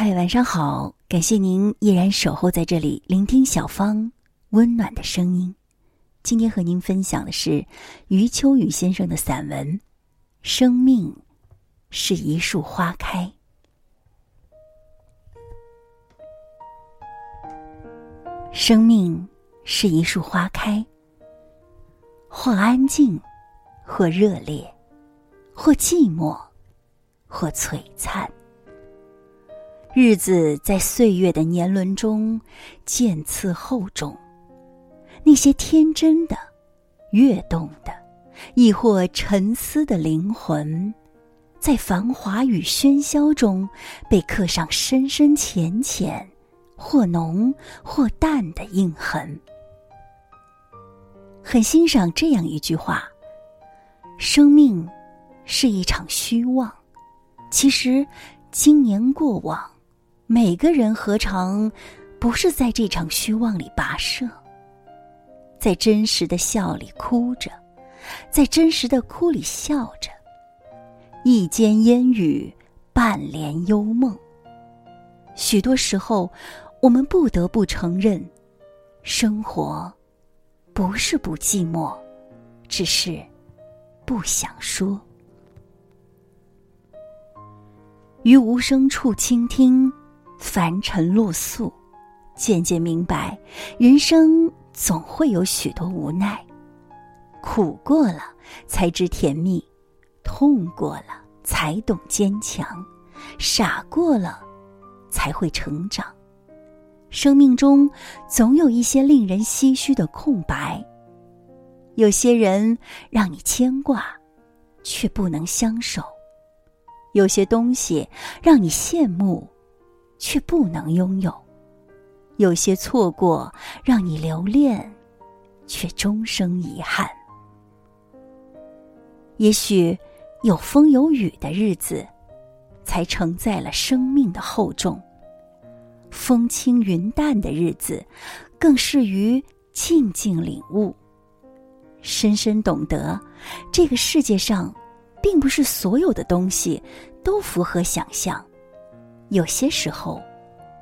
嗨，晚上好！感谢您依然守候在这里，聆听小芳温暖的声音。今天和您分享的是余秋雨先生的散文《生命是一束花开》。生命是一束花开，或安静，或热烈，或寂寞，或璀璨。日子在岁月的年轮中渐次厚重，那些天真的、跃动的，亦或沉思的灵魂，在繁华与喧嚣中被刻上深深浅浅、或浓或淡的印痕。很欣赏这样一句话：“生命是一场虚妄。”其实，今年过往。每个人何尝不是在这场虚妄里跋涉，在真实的笑里哭着，在真实的哭里笑着，一间烟雨，半帘幽梦。许多时候，我们不得不承认，生活不是不寂寞，只是不想说。于无声处倾听。凡尘落素，渐渐明白，人生总会有许多无奈。苦过了才知甜蜜，痛过了才懂坚强，傻过了才会成长。生命中总有一些令人唏嘘的空白。有些人让你牵挂，却不能相守；有些东西让你羡慕。却不能拥有，有些错过让你留恋，却终生遗憾。也许有风有雨的日子，才承载了生命的厚重；风轻云淡的日子，更适于静静领悟，深深懂得，这个世界上，并不是所有的东西都符合想象。有些时候，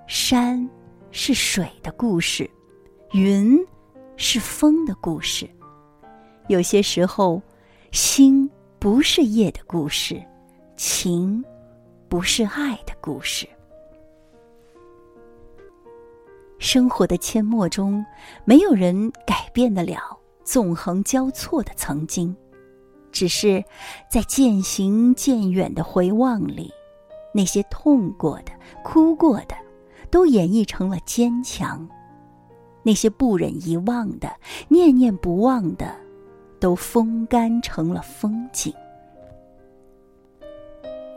山是水的故事，云是风的故事；有些时候，星不是夜的故事，情不是爱的故事。生活的阡陌中，没有人改变得了纵横交错的曾经，只是在渐行渐远的回望里。那些痛过的、哭过的，都演绎成了坚强；那些不忍遗忘的、念念不忘的，都风干成了风景。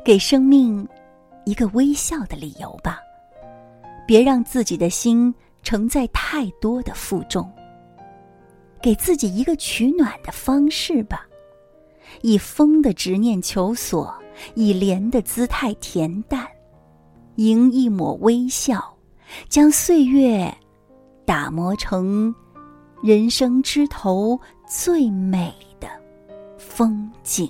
给生命一个微笑的理由吧，别让自己的心承载太多的负重。给自己一个取暖的方式吧，以风的执念求索。以莲的姿态恬淡，迎一抹微笑，将岁月打磨成人生枝头最美的风景。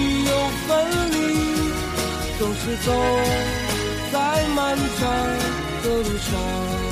是走在漫长的路上。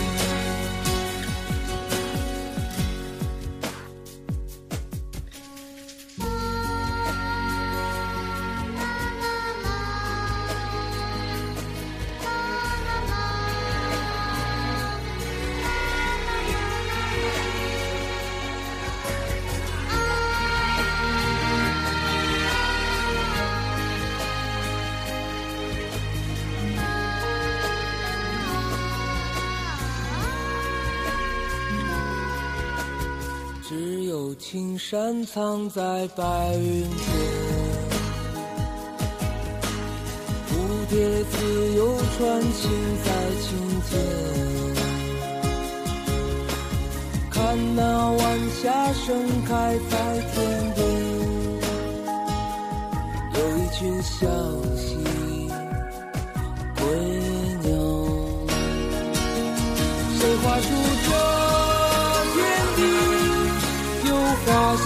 青山藏在白云间，蝴蝶自由穿行在青间。看那晚霞盛开在天边，有一群小溪